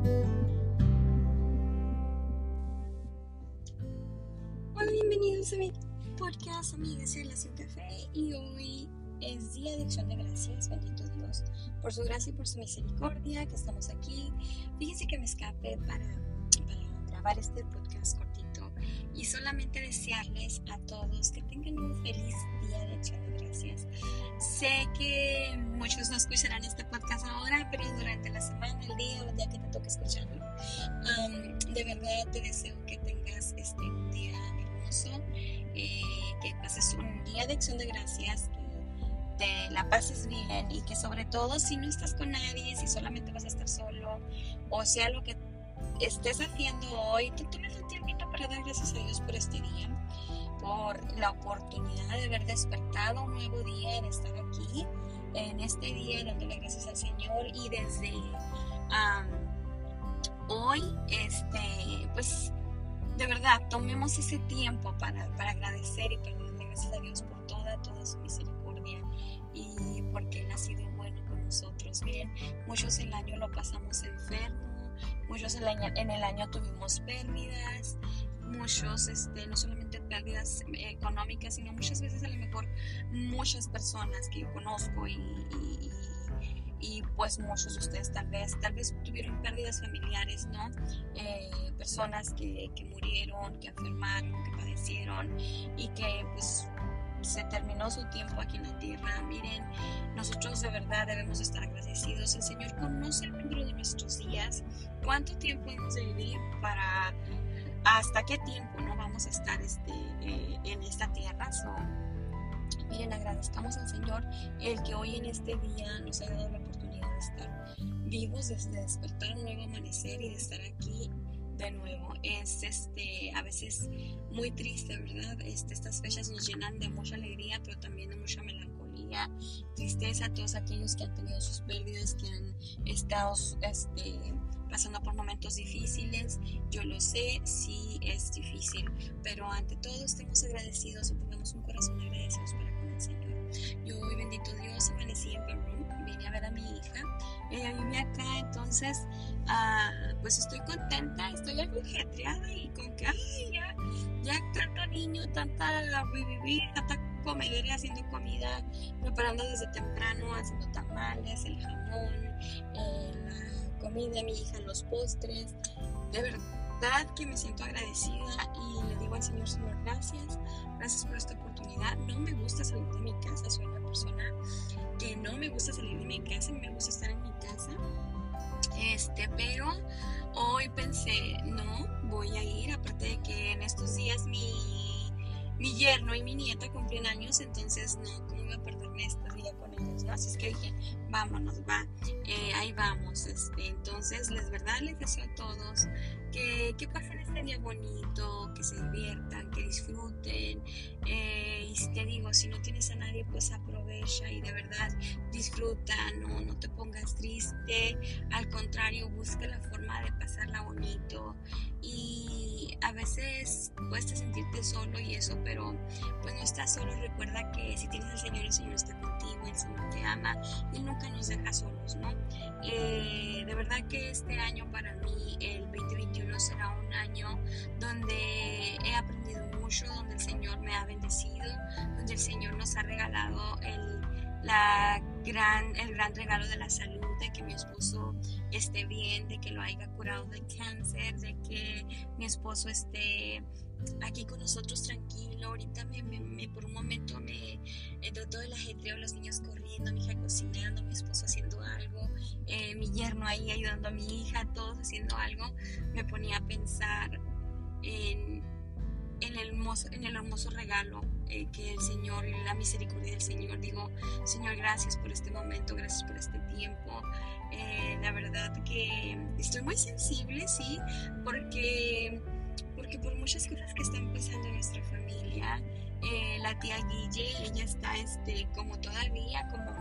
Hola, bienvenidos a mi podcast Amigas de Relación Café y hoy es Día de Acción de Gracias, bendito Dios, por su gracia y por su misericordia que estamos aquí. Fíjense que me escape para, para grabar este podcast cortito y solamente desearles a todos que tengan un feliz Día de Acción de Gracias. Sé que muchos no escucharán este podcast ahora, pero durante la semana, el día o el día que te toque escucharlo, um, de verdad te deseo que tengas este, un día hermoso, eh, que pases un día de acción de gracias, que te la pases bien y que sobre todo si no estás con nadie, si solamente vas a estar solo o sea lo que estés haciendo hoy, te tomes un tiempito para dar gracias a Dios por este día por la oportunidad de haber despertado un nuevo día, de estar aquí en este día dándole gracias al Señor y desde hoy, este, pues de verdad, tomemos ese tiempo para, para agradecer y para darle gracias a Dios por toda, toda su misericordia y porque Él ha sido bueno con nosotros. Miren, muchos el año lo pasamos enfermo, muchos en el año tuvimos pérdidas, muchos, este, no solamente pérdidas económicas, sino muchas veces a lo mejor muchas personas que yo conozco y, y, y, pues muchos de ustedes tal vez, tal vez tuvieron pérdidas familiares, ¿no? Eh, personas que, que murieron, que enfermaron, que padecieron y que pues se terminó su tiempo aquí en la tierra. Miren, nosotros de verdad debemos estar agradecidos. El Señor conoce el número de nuestros días, cuánto tiempo hemos de vivir para hasta qué tiempo no vamos a estar este, eh, en esta tierra. So, miren, agradezcamos al Señor el que hoy en este día nos ha dado la oportunidad de estar vivos, de despertar un nuevo amanecer y de estar aquí de nuevo. Es este, a veces muy triste, ¿verdad? Este, estas fechas nos llenan de mucha alegría, pero también de mucha melancolía, tristeza a todos aquellos que han tenido sus pérdidas, que han estado este, pasando por momentos difíciles. Yo lo sé, sí es difícil, pero ante todo estemos agradecidos y pongamos un corazón agradecido para con el Señor. Yo hoy, bendito Dios, amanecí en Perú, vine a ver a mi hija. Ella vive acá, entonces, ah, pues estoy contenta, estoy algo ajetreada y con que, ay, ya, ya tanto niño, tanta vivir, tanta comedera haciendo comida, preparando desde temprano, haciendo tamales, el jamón, eh, comida, mi hija los postres. De verdad que me siento agradecida y le digo al Señor, Señor, gracias, gracias por esta oportunidad. No me gusta salir de mi casa, soy una persona que no me gusta salir de mi casa, me gusta estar en mi casa. Este, pero hoy pensé, no, voy a ir, aparte de que en estos días mi, mi yerno y mi nieta cumplen años, entonces no, ¿cómo iba a perderme este día con ellos? Así es que dije, vámonos, va, eh, ahí vamos. Este, entonces, les verdad les deseo a todos que, que pasen día bonito, que se diviertan, que disfruten. Eh, y te digo, si no tienes a nadie, pues aprovecha y de verdad disfruta, no, no te pongas triste. Al contrario, busca la forma de pasarla bonito. Y a veces cuesta sentirte solo y eso, pero pues no estás solo. Recuerda que si tienes al Señor, el Señor está contigo, el Señor te ama y nunca nos deja solos, ¿no? Eh, de verdad que este año para mí, el 2021, será un año donde he aprendido mucho, donde el Señor me ha bendecido, donde el Señor nos ha regalado el, la gran, el gran regalo de la salud, de que mi esposo esté bien, de que lo haya curado de cáncer, de que mi esposo esté aquí con nosotros tranquilo. Ahorita me, me, por un momento me entre todo el ajetreo, los niños corriendo, mi hija cocinando, mi esposo haciendo algo, eh, mi yerno ahí ayudando a mi hija, todos haciendo algo, me ponía a pensar en, en, el, hermoso, en el hermoso regalo eh, que el Señor, la misericordia del Señor. Digo, Señor, gracias por este momento, gracias por este tiempo. Eh, la verdad que estoy muy sensible, sí, porque porque por muchas cosas que están pasando en nuestra familia, eh, la tía Guille, ella está este, como todavía, como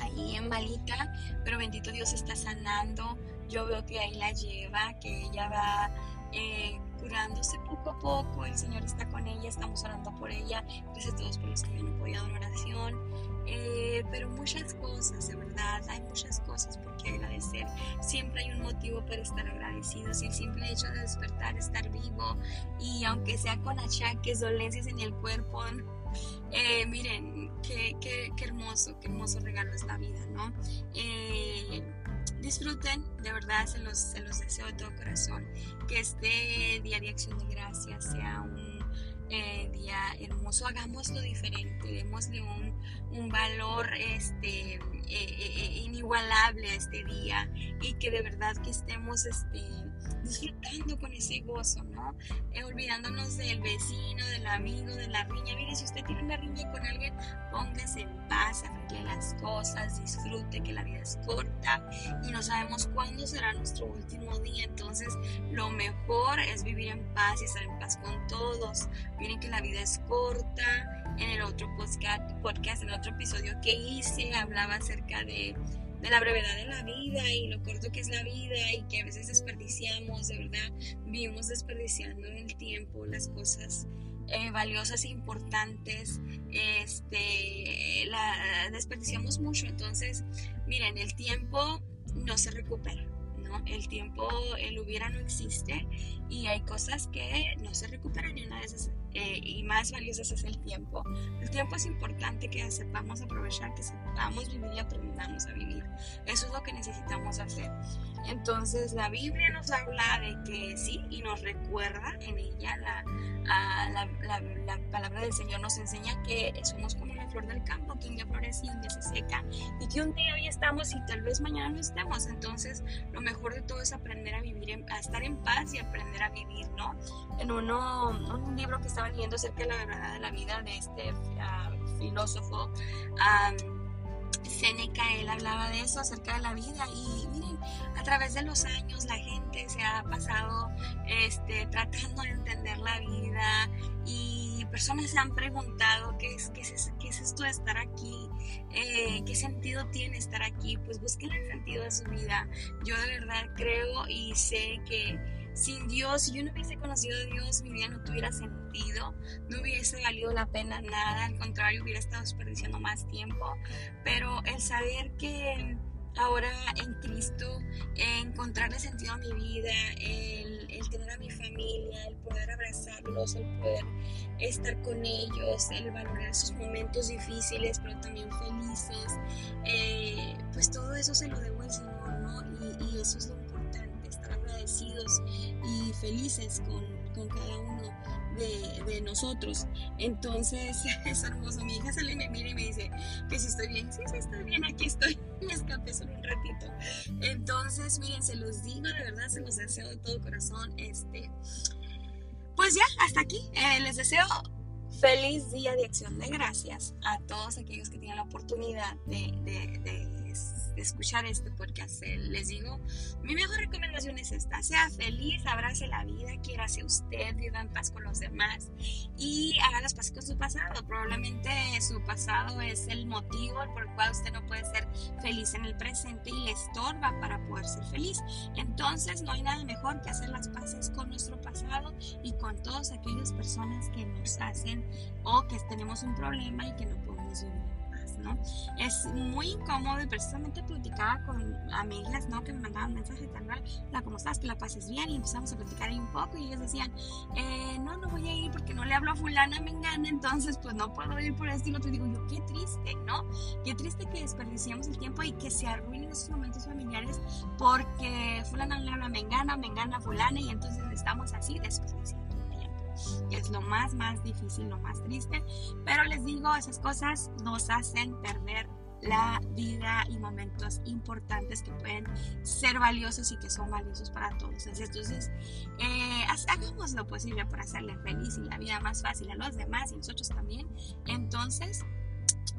ahí en malita, pero bendito Dios está sanando. Yo veo que ahí la lleva, que ella va eh, curándose poco a poco. El Señor está con ella, estamos orando por ella. Gracias a todos por los que me han apoyado en oración. Eh, pero muchas cosas, de verdad, hay muchas cosas por qué agradecer. Siempre hay un motivo para estar agradecidos y el simple hecho de despertar, estar vivo y aunque sea con achaques, dolencias en el cuerpo, eh, miren, qué, qué, qué, hermoso, qué hermoso regalo es la vida, ¿no? Eh, disfruten, de verdad se los, se los deseo de todo corazón, que este día de acción de gracias sea un eh, día hermoso, hagámoslo diferente, démosle un, un valor este, eh, eh, inigualable a este día. Y que de verdad que estemos este, disfrutando con ese gozo, ¿no? olvidándonos del vecino, del amigo, de la riña. Mire, si usted tiene una riña con alguien, póngase en paz, arregle las cosas, disfrute que la vida es corta y no sabemos cuándo será nuestro último día. Entonces, lo mejor es vivir en paz y estar en paz con todos. Miren que la vida es corta. En el otro podcast, podcast en el otro episodio que hice, hablaba acerca de de la brevedad de la vida y lo corto que es la vida y que a veces desperdiciamos, de verdad, vivimos desperdiciando el tiempo, las cosas eh, valiosas e importantes, este, la, desperdiciamos mucho. Entonces, miren, el tiempo no se recupera. ¿No? El tiempo, el hubiera no existe y hay cosas que no se recuperan y una de esas eh, y más valiosas es el tiempo. El tiempo es importante que sepamos aprovechar, que sepamos vivir y aprendamos a vivir. Eso es lo que necesitamos hacer. Entonces la Biblia nos habla de que sí y nos recuerda en ella la, la, la, la, palabra del Señor nos enseña que somos como la flor del campo, que un día florece y un día se seca y que un día hoy estamos y tal vez mañana no estemos. Entonces lo mejor de todo es aprender a vivir, a estar en paz y aprender a vivir, ¿no? En uno, un libro que estaba leyendo acerca de la verdad de la vida de este uh, filósofo, um, Seneca, él hablaba de eso, acerca de la vida y miren, a través de los años la gente se ha pasado este, tratando de entender la vida y personas se han preguntado qué es, qué es, qué es esto de estar aquí, eh, qué sentido tiene estar aquí, pues busquen el sentido de su vida. Yo de verdad creo y sé que sin Dios, si yo no hubiese conocido a Dios, mi vida no tuviera sentido, no hubiese valido la pena nada, al contrario, hubiera estado desperdiciando más tiempo. Pero el saber que ahora en Cristo, encontrarle sentido a mi vida, el, tener a mi familia, el poder abrazarlos, el poder estar con ellos, el valorar sus momentos difíciles, pero también felices, eh, pues todo eso se lo debo al Señor, ¿no? Y, y eso es lo agradecidos y felices con, con cada uno de, nosotros. Entonces es hermoso. Mi hija sale y me mira y me dice que si estoy bien. Sí, sí, estoy bien, aquí estoy. Me escapé solo un ratito. Entonces, miren, se los digo, de verdad, se los deseo de todo corazón. Este, pues ya, hasta aquí. Eh, les deseo feliz día de acción de gracias a todos aquellos que tienen la oportunidad de escuchar este podcast. Les digo, mi mejor recomendación es esta, sea feliz, abrace la vida, quiérase usted, viva en paz con los demás y haga las paz con su pasado. Probablemente su pasado es el motivo por el cual usted no puede ser feliz en el presente y le estorba para poder ser feliz. Entonces no hay nada mejor que hacer las paces con nuestro pasado y con todas aquellas personas que nos hacen o que tenemos un problema y que no podemos vivir es muy incómodo y precisamente platicaba con amigas, ¿no? Que me mandaban mensajes tal la ¿cómo estás? Que la pases bien y empezamos a platicar ahí un poco y ellos decían, eh, no, no voy a ir porque no le hablo a fulana, me engana, entonces pues no puedo ir por esto y lo otro. digo yo, qué triste, ¿no? Qué triste que desperdiciamos el tiempo y que se arruinen esos momentos familiares porque fulana le habla, me engana, me engana fulana y entonces estamos así desperdiciando es lo más, más difícil, lo más triste. Pero les digo, esas cosas nos hacen perder la vida y momentos importantes que pueden ser valiosos y que son valiosos para todos. Entonces, eh, hagamos lo posible para hacerle feliz y la vida más fácil a los demás y nosotros también. Entonces,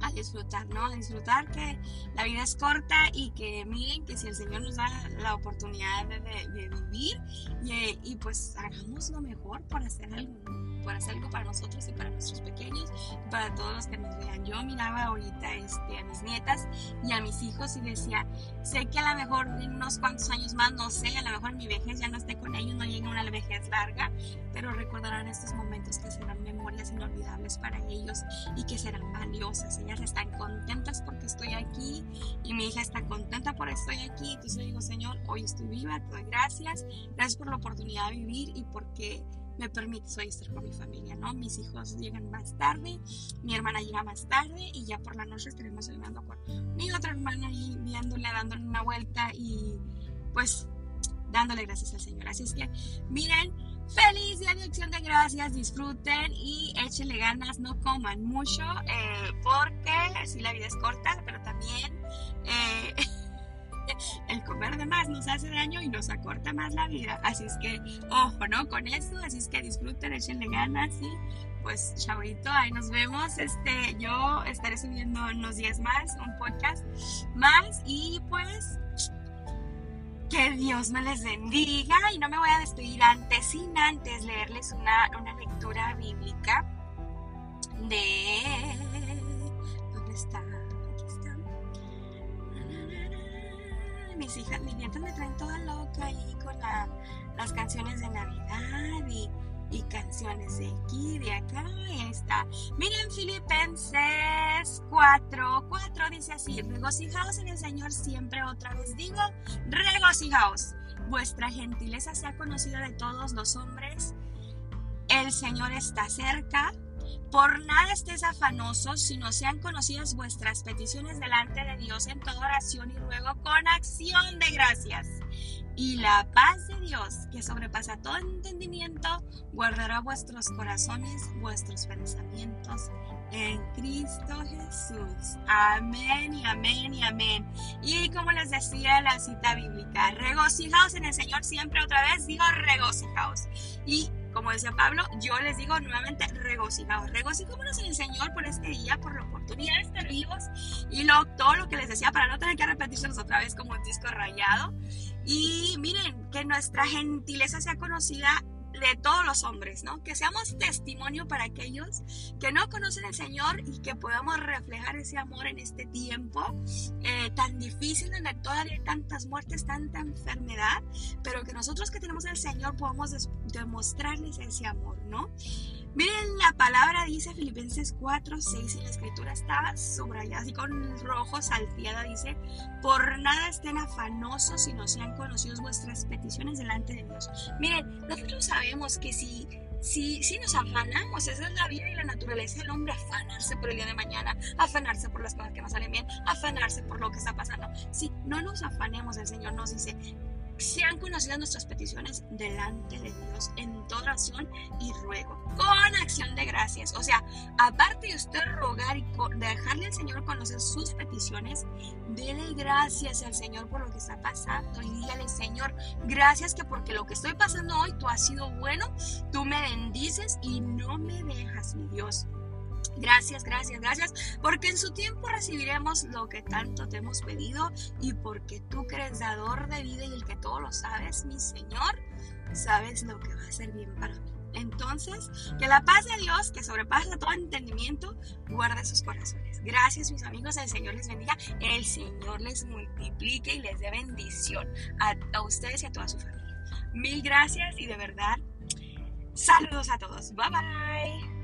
a disfrutar, ¿no? A disfrutar que la vida es corta y que miren que si el Señor nos da la oportunidad de, vivir y, y, pues hagamos lo mejor por hacer algo, por hacer algo para nosotros y para nuestros pequeños y para todos los que nos vean. Yo miraba ahorita este, a mis nietas y a mis hijos y decía, sé que a lo mejor en unos cuantos años más, no sé, a lo mejor mi vejez ya no esté con ellos, no llegue una vejez larga, pero recordarán estos momentos que serán memorias inolvidables para ellos y que serán valiosas ellas están contentas porque estoy aquí y mi hija está contenta por estoy aquí. Entonces digo, Señor, hoy estoy viva, te doy gracias. Gracias por la oportunidad de vivir y porque me permite hoy estar con mi familia, ¿no? Mis hijos llegan más tarde, mi hermana llega más tarde y ya por la noche estaremos ayudando con mi otra hermana y viéndole, dándole una vuelta y pues dándole gracias al Señor. Así es que, miren, feliz día de acción de gracias, disfruten y échenle ganas, no coman mucho, eh, porque si la vida es corta, pero también eh, el comer de más nos hace daño y nos acorta más la vida. Así es que, ojo, ¿no? Con eso, así es que disfruten, échenle ganas y pues chavito, ahí nos vemos. Este, yo estaré subiendo unos días más, un podcast más y pues Dios me les bendiga y no me voy a despedir antes sin antes leerles una, una lectura bíblica de... ¿Dónde está? Aquí está. Mis hijas, mis nietas me traen toda loca ahí con la, las canciones de Navidad y y canciones de aquí, de acá, y está. Miren Filipenses 4, 4 dice así, regocijaos en el Señor siempre, otra vez digo, regocijaos. Vuestra gentileza sea conocida de todos los hombres. El Señor está cerca. Por nada estés afanosos, sino sean conocidas vuestras peticiones delante de Dios en toda oración y ruego con acción de gracias. Y la paz de Dios, que sobrepasa todo entendimiento, guardará vuestros corazones, vuestros pensamientos en Cristo Jesús. Amén y amén y amén. Y como les decía la cita bíblica, regocijaos en el Señor siempre, otra vez digo regocijaos. Y como decía Pablo, yo les digo nuevamente regocijaos. Regocijémonos en el Señor por este día, por la oportunidad de estar vivos y lo, todo lo que les decía para no tener que repetírselos otra vez como un disco rayado. Y miren, que nuestra gentileza sea conocida de todos los hombres, ¿no? Que seamos testimonio para aquellos que no conocen al Señor y que podamos reflejar ese amor en este tiempo eh, tan difícil, donde todavía hay tantas muertes, tanta enfermedad, pero que nosotros que tenemos al Señor podamos demostrarles ese amor, ¿no? Miren, la palabra dice Filipenses 4, 6 y la escritura está subrayada así con rojo salteada, dice, por nada estén afanosos si no sean conocidos vuestras peticiones delante de Dios. Miren, nosotros sabemos que si si, si nos afanamos, esa es la vida y la naturaleza del hombre, afanarse por el día de mañana, afanarse por las cosas que no salen bien, afanarse por lo que está pasando. Si no nos afanemos, el Señor nos dice, sean conocidas nuestras peticiones delante de Dios en toda oración y ruego, con acción de gracias. O sea, aparte de usted rogar y dejarle al Señor conocer sus peticiones, dele gracias al Señor por lo que está pasando y dígale, Señor, gracias que porque lo que estoy pasando hoy, tú has sido bueno, tú me bendices y no me dejas, mi Dios. Gracias, gracias, gracias, porque en su tiempo recibiremos lo que tanto te hemos pedido y porque tú crees dador de vida y el que todo lo sabes, mi Señor, sabes lo que va a ser bien para mí. Entonces, que la paz de Dios, que sobrepasa todo entendimiento, guarde sus corazones. Gracias, mis amigos. El Señor les bendiga. El Señor les multiplique y les dé bendición a, a ustedes y a toda su familia. Mil gracias y de verdad, saludos a todos. Bye bye.